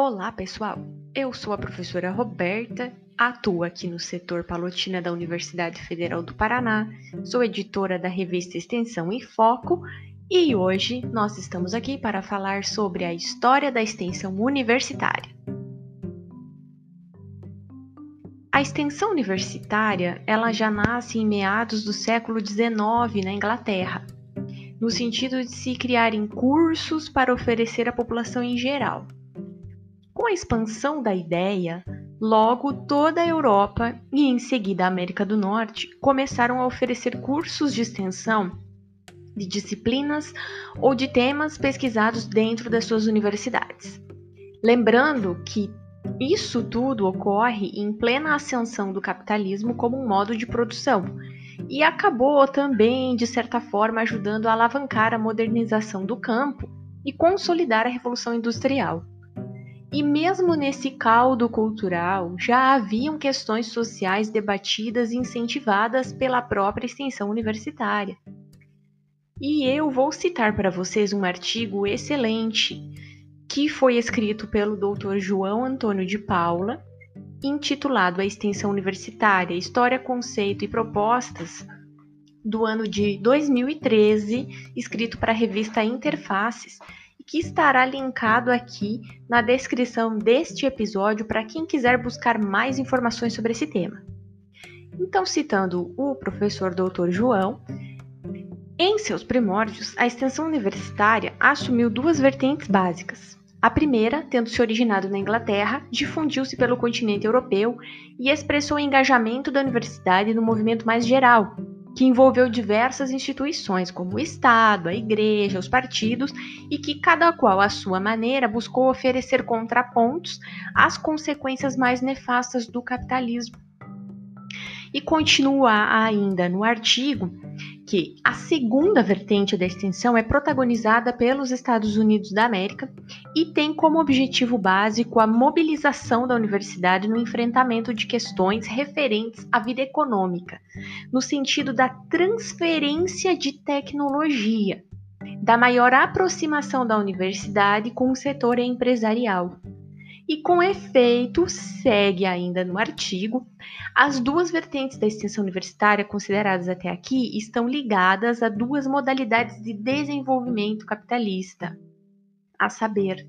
Olá, pessoal! Eu sou a professora Roberta, atuo aqui no setor Palotina da Universidade Federal do Paraná, sou editora da revista Extensão em Foco e hoje nós estamos aqui para falar sobre a história da extensão universitária. A extensão universitária, ela já nasce em meados do século XIX na Inglaterra, no sentido de se criarem cursos para oferecer à população em geral. A expansão da ideia, logo toda a Europa e em seguida a América do Norte começaram a oferecer cursos de extensão de disciplinas ou de temas pesquisados dentro das suas universidades. Lembrando que isso tudo ocorre em plena ascensão do capitalismo como um modo de produção e acabou também, de certa forma, ajudando a alavancar a modernização do campo e consolidar a Revolução Industrial. E mesmo nesse caldo cultural, já haviam questões sociais debatidas e incentivadas pela própria extensão universitária. E eu vou citar para vocês um artigo excelente que foi escrito pelo Dr. João Antônio de Paula, intitulado A Extensão Universitária: História, Conceito e Propostas, do ano de 2013, escrito para a revista Interfaces, que estará linkado aqui na descrição deste episódio para quem quiser buscar mais informações sobre esse tema. Então, citando o professor Dr. João, em seus primórdios, a extensão universitária assumiu duas vertentes básicas. A primeira, tendo se originado na Inglaterra, difundiu-se pelo continente europeu e expressou o engajamento da universidade no movimento mais geral, que envolveu diversas instituições, como o Estado, a Igreja, os partidos, e que cada qual à sua maneira buscou oferecer contrapontos às consequências mais nefastas do capitalismo. E continua ainda no artigo que a segunda vertente da extensão é protagonizada pelos Estados Unidos da América e tem como objetivo básico a mobilização da universidade no enfrentamento de questões referentes à vida econômica, no sentido da transferência de tecnologia, da maior aproximação da universidade com o setor empresarial e, com efeito, segue ainda no artigo, as duas vertentes da extensão universitária consideradas até aqui estão ligadas a duas modalidades de desenvolvimento capitalista, a saber,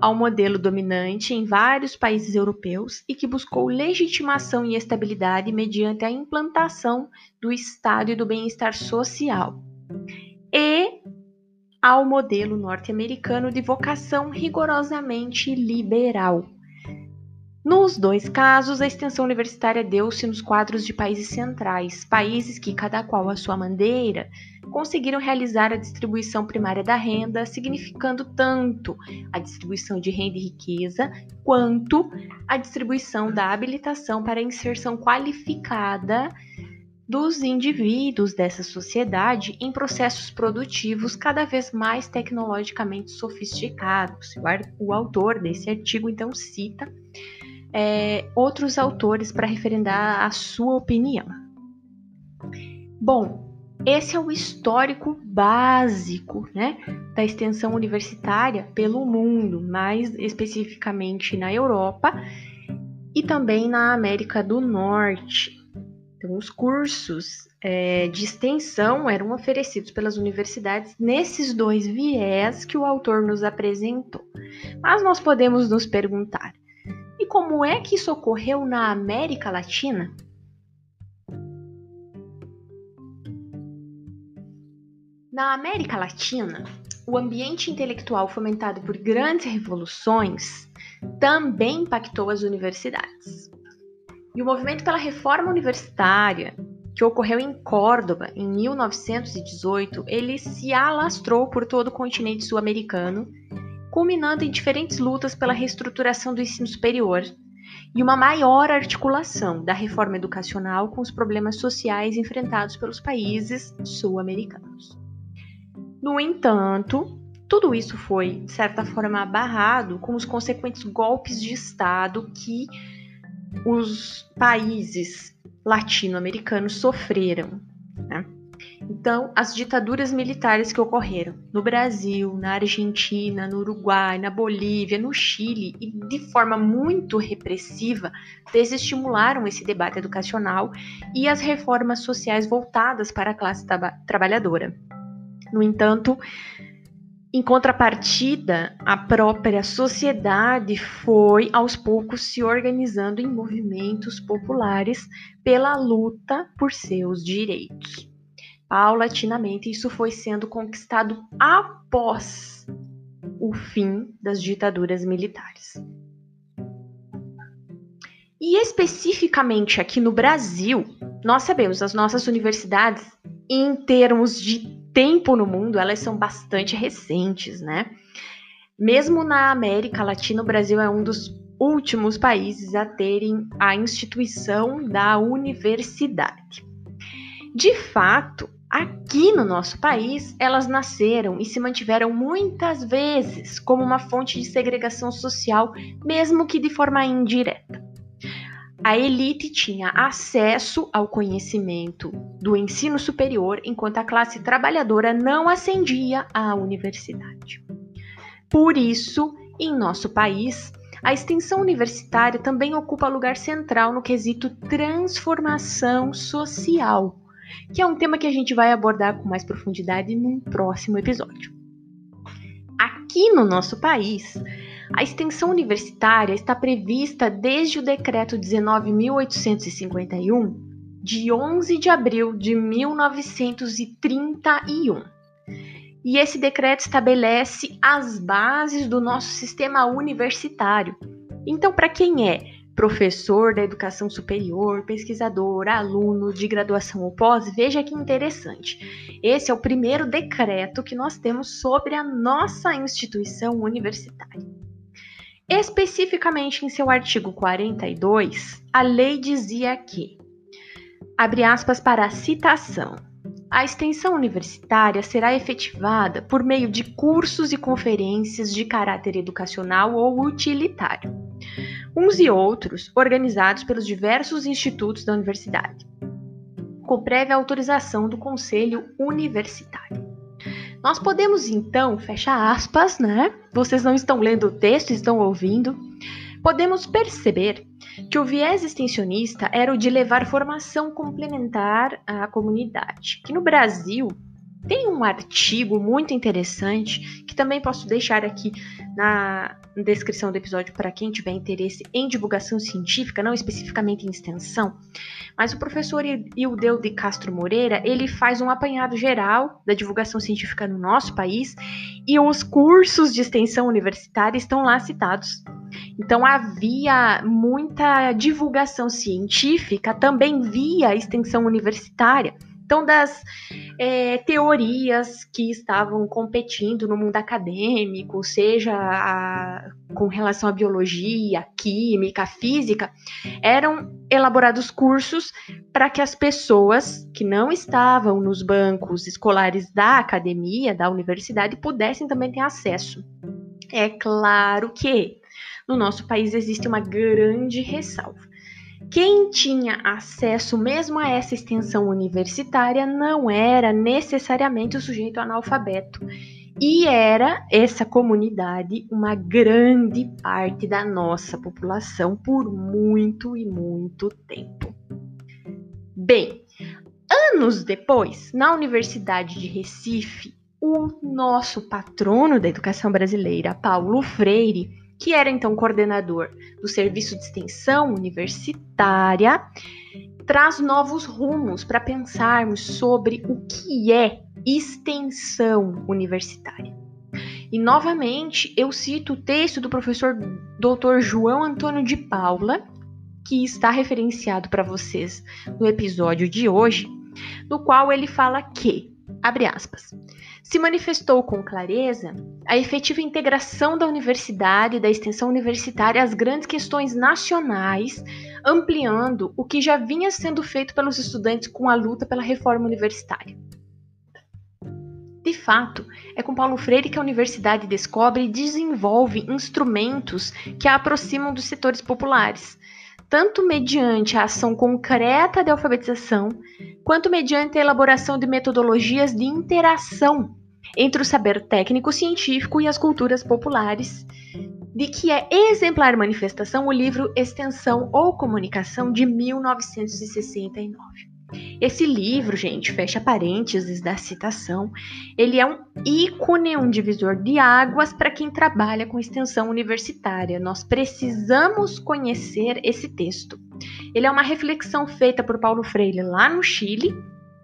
ao modelo dominante em vários países europeus e que buscou legitimação e estabilidade mediante a implantação do Estado e do bem-estar social, e ao modelo norte-americano de vocação rigorosamente liberal. Nos dois casos, a extensão universitária deu-se nos quadros de países centrais, países que, cada qual a sua maneira, conseguiram realizar a distribuição primária da renda, significando tanto a distribuição de renda e riqueza, quanto a distribuição da habilitação para inserção qualificada dos indivíduos dessa sociedade em processos produtivos cada vez mais tecnologicamente sofisticados. O autor desse artigo então cita é, outros autores para referendar a sua opinião. Bom, esse é o histórico básico né, da extensão universitária pelo mundo, mais especificamente na Europa e também na América do Norte. Então, os cursos é, de extensão eram oferecidos pelas universidades nesses dois viés que o autor nos apresentou. Mas nós podemos nos perguntar: e como é que isso ocorreu na América Latina? Na América Latina, o ambiente intelectual fomentado por grandes revoluções também impactou as universidades. E o movimento pela reforma universitária, que ocorreu em Córdoba em 1918, ele se alastrou por todo o continente sul-americano, culminando em diferentes lutas pela reestruturação do ensino superior e uma maior articulação da reforma educacional com os problemas sociais enfrentados pelos países sul-americanos. No entanto, tudo isso foi, de certa forma, barrado com os consequentes golpes de Estado que os países latino-americanos sofreram. Né? Então, as ditaduras militares que ocorreram no Brasil, na Argentina, no Uruguai, na Bolívia, no Chile e de forma muito repressiva, desestimularam esse debate educacional e as reformas sociais voltadas para a classe trabalhadora. No entanto, em contrapartida, a própria sociedade foi aos poucos se organizando em movimentos populares pela luta por seus direitos. Paulatinamente, isso foi sendo conquistado após o fim das ditaduras militares. E especificamente aqui no Brasil, nós sabemos, as nossas universidades, em termos de tempo no mundo, elas são bastante recentes, né? Mesmo na América Latina, o Brasil é um dos últimos países a terem a instituição da universidade. De fato, aqui no nosso país, elas nasceram e se mantiveram muitas vezes como uma fonte de segregação social, mesmo que de forma indireta a elite tinha acesso ao conhecimento do ensino superior, enquanto a classe trabalhadora não ascendia à universidade. Por isso, em nosso país, a extensão universitária também ocupa lugar central no quesito transformação social, que é um tema que a gente vai abordar com mais profundidade num próximo episódio. Aqui no nosso país, a extensão universitária está prevista desde o Decreto 19.851, de 11 de abril de 1931. E esse decreto estabelece as bases do nosso sistema universitário. Então, para quem é professor da educação superior, pesquisador, aluno de graduação ou pós, veja que interessante. Esse é o primeiro decreto que nós temos sobre a nossa instituição universitária. Especificamente em seu artigo 42, a lei dizia que, abre aspas para a citação, a extensão universitária será efetivada por meio de cursos e conferências de caráter educacional ou utilitário, uns e outros organizados pelos diversos institutos da universidade, com prévia autorização do Conselho Universitário. Nós podemos então, fecha aspas, né? Vocês não estão lendo o texto, estão ouvindo. Podemos perceber que o viés extensionista era o de levar formação complementar à comunidade. Que no Brasil tem um artigo muito interessante que também posso deixar aqui na descrição do episódio para quem tiver interesse em divulgação científica, não especificamente em extensão. Mas o professor Ildeu de Castro Moreira, ele faz um apanhado geral da divulgação científica no nosso país e os cursos de extensão universitária estão lá citados. Então havia muita divulgação científica também via extensão universitária. Então, das é, teorias que estavam competindo no mundo acadêmico, seja a, com relação à biologia, química, física, eram elaborados cursos para que as pessoas que não estavam nos bancos escolares da academia, da universidade, pudessem também ter acesso. É claro que no nosso país existe uma grande ressalva. Quem tinha acesso mesmo a essa extensão universitária não era necessariamente o sujeito analfabeto. E era essa comunidade uma grande parte da nossa população por muito e muito tempo. Bem, anos depois, na Universidade de Recife, o nosso patrono da educação brasileira, Paulo Freire, que era então coordenador do Serviço de Extensão Universitária, traz novos rumos para pensarmos sobre o que é extensão universitária. E novamente eu cito o texto do professor Dr. João Antônio de Paula, que está referenciado para vocês no episódio de hoje, no qual ele fala que, abre aspas, se manifestou com clareza a efetiva integração da universidade e da extensão universitária às grandes questões nacionais, ampliando o que já vinha sendo feito pelos estudantes com a luta pela reforma universitária. De fato, é com Paulo Freire que a universidade descobre e desenvolve instrumentos que a aproximam dos setores populares, tanto mediante a ação concreta de alfabetização, quanto mediante a elaboração de metodologias de interação entre o saber técnico-científico e as culturas populares, de que é exemplar manifestação o livro Extensão ou Comunicação de 1969. Esse livro, gente, fecha parênteses da citação, ele é um ícone, um divisor de águas para quem trabalha com extensão universitária. Nós precisamos conhecer esse texto. Ele é uma reflexão feita por Paulo Freire lá no Chile,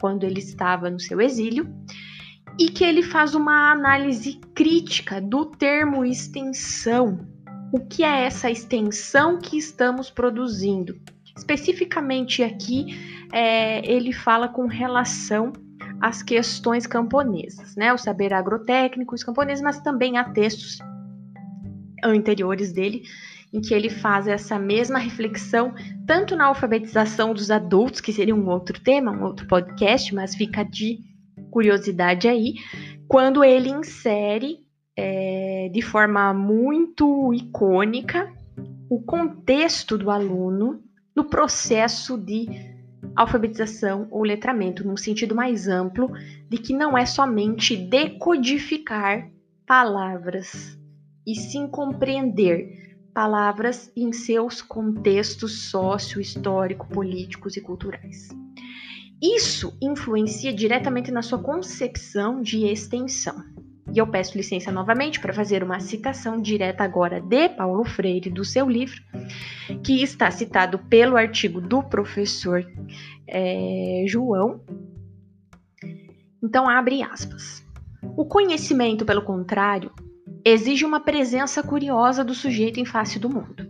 quando ele estava no seu exílio, e que ele faz uma análise crítica do termo extensão. O que é essa extensão que estamos produzindo? Especificamente aqui, é, ele fala com relação às questões camponesas, né? O saber agrotécnico, os camponeses, mas também há textos anteriores dele em que ele faz essa mesma reflexão, tanto na alfabetização dos adultos, que seria um outro tema, um outro podcast, mas fica de curiosidade aí, quando ele insere é, de forma muito icônica o contexto do aluno no processo de alfabetização ou letramento, num sentido mais amplo, de que não é somente decodificar palavras, e sim compreender palavras em seus contextos sócio, histórico, políticos e culturais. Isso influencia diretamente na sua concepção de extensão. E eu peço licença novamente para fazer uma citação direta agora de Paulo Freire, do seu livro, que está citado pelo artigo do professor é, João. Então, abre aspas. O conhecimento, pelo contrário, exige uma presença curiosa do sujeito em face do mundo.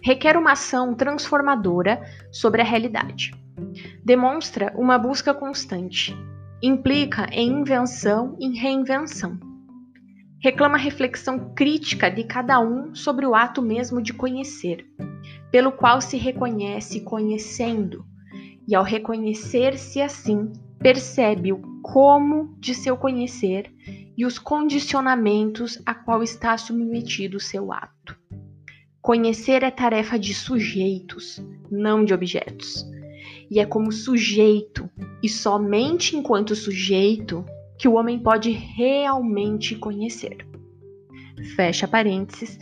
Requer uma ação transformadora sobre a realidade. Demonstra uma busca constante, implica em invenção e reinvenção. Reclama reflexão crítica de cada um sobre o ato mesmo de conhecer, pelo qual se reconhece conhecendo, e ao reconhecer-se assim, percebe o como de seu conhecer e os condicionamentos a qual está submetido o seu ato. Conhecer é tarefa de sujeitos, não de objetos e é como sujeito, e somente enquanto sujeito, que o homem pode realmente conhecer. Fecha parênteses.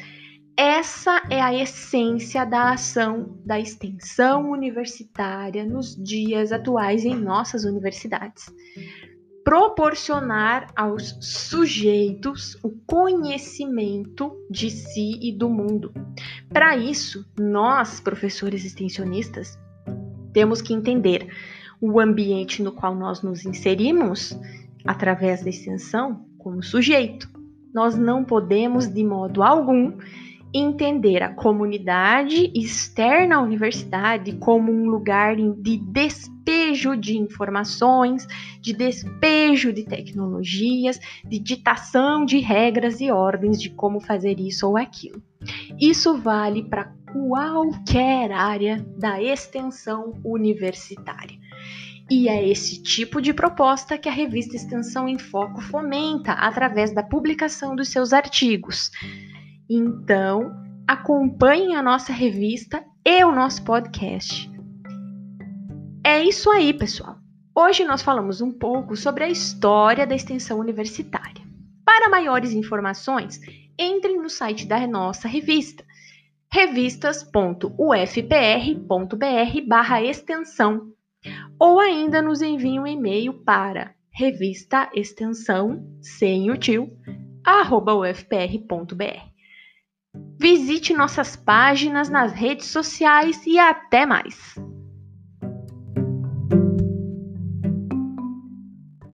Essa é a essência da ação da extensão universitária nos dias atuais em nossas universidades. Proporcionar aos sujeitos o conhecimento de si e do mundo. Para isso, nós, professores extensionistas, temos que entender o ambiente no qual nós nos inserimos através da extensão como sujeito. Nós não podemos, de modo algum, entender a comunidade externa à universidade como um lugar de despejo de informações, de despejo de tecnologias, de ditação de regras e ordens de como fazer isso ou aquilo. Isso vale para qualquer área da extensão universitária. E é esse tipo de proposta que a revista Extensão em Foco fomenta através da publicação dos seus artigos. Então, acompanhem a nossa revista e o nosso podcast. É isso aí, pessoal. Hoje nós falamos um pouco sobre a história da extensão universitária. Para maiores informações, entre no site da nossa revista revistas.ufpr.br extensão ou ainda nos envie um e-mail para revista extensão sem o tio arroba ufpr.br. Visite nossas páginas nas redes sociais e até mais!